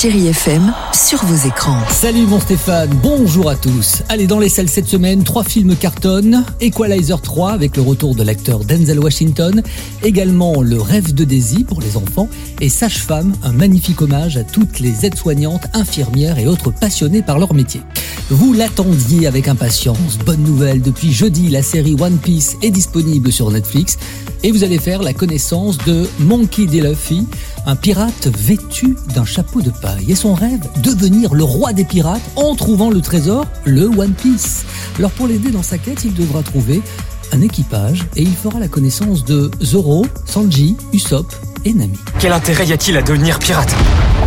Chérie FM sur vos écrans. Salut mon Stéphane, bonjour à tous. Allez, dans les salles cette semaine, trois films cartonnent. Equalizer 3 avec le retour de l'acteur Denzel Washington. Également Le rêve de Daisy pour les enfants. Et Sage-Femme, un magnifique hommage à toutes les aides-soignantes, infirmières et autres passionnés par leur métier. Vous l'attendiez avec impatience. Bonne nouvelle, depuis jeudi, la série One Piece est disponible sur Netflix. Et vous allez faire la connaissance de Monkey D. un pirate vêtu d'un chapeau de paille. Et son rêve, devenir le roi des pirates en trouvant le trésor, le One Piece. Alors pour l'aider dans sa quête, il devra trouver un équipage et il fera la connaissance de Zoro, Sanji, Usopp et Nami. Quel intérêt y a-t-il à devenir pirate?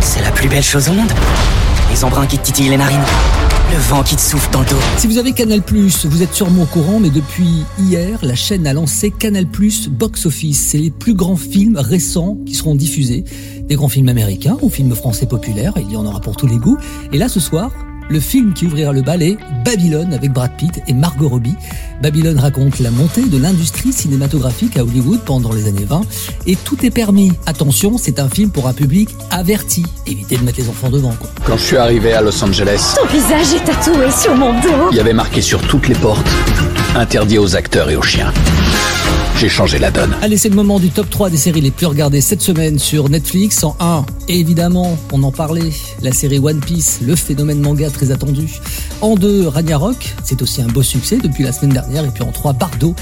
C'est la plus belle chose au monde. Les embruns qui te titillent les narines. Le vent qui te souffle dans. Si vous avez Canal+, vous êtes sûrement au courant, mais depuis hier, la chaîne a lancé Canal+, Box Office. C'est les plus grands films récents qui seront diffusés. Des grands films américains ou films français populaires, il y en aura pour tous les goûts. Et là, ce soir, le film qui ouvrira le bal est Babylone avec Brad Pitt et Margot Robbie. Babylone raconte la montée de l'industrie cinématographique à Hollywood pendant les années 20 et tout est permis. Attention, c'est un film pour un public averti. Évitez de mettre les enfants devant quoi. Quand je suis arrivé à Los Angeles, Ton visage est tatoué sur mon dos. il y avait marqué sur toutes les portes interdit aux acteurs et aux chiens. J'ai changé la donne. Allez, c'est le moment du top 3 des séries les plus regardées cette semaine sur Netflix. En 1, évidemment, on en parlait, la série One Piece, le phénomène manga très attendu. En 2, Ragnarok, c'est aussi un beau succès depuis la semaine dernière. Et puis en 3, Bardo,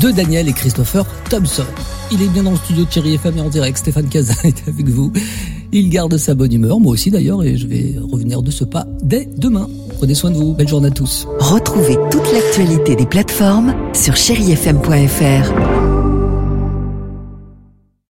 de Daniel et Christopher Thompson. Il est bien dans le studio de Thierry FM et en direct, Stéphane Cazin est avec vous. Il garde sa bonne humeur, moi aussi d'ailleurs, et je vais revenir de ce pas dès demain. Prenez soin de vous, belle journée à tous. Retrouvez toute l'actualité des plateformes sur chérifm.fr.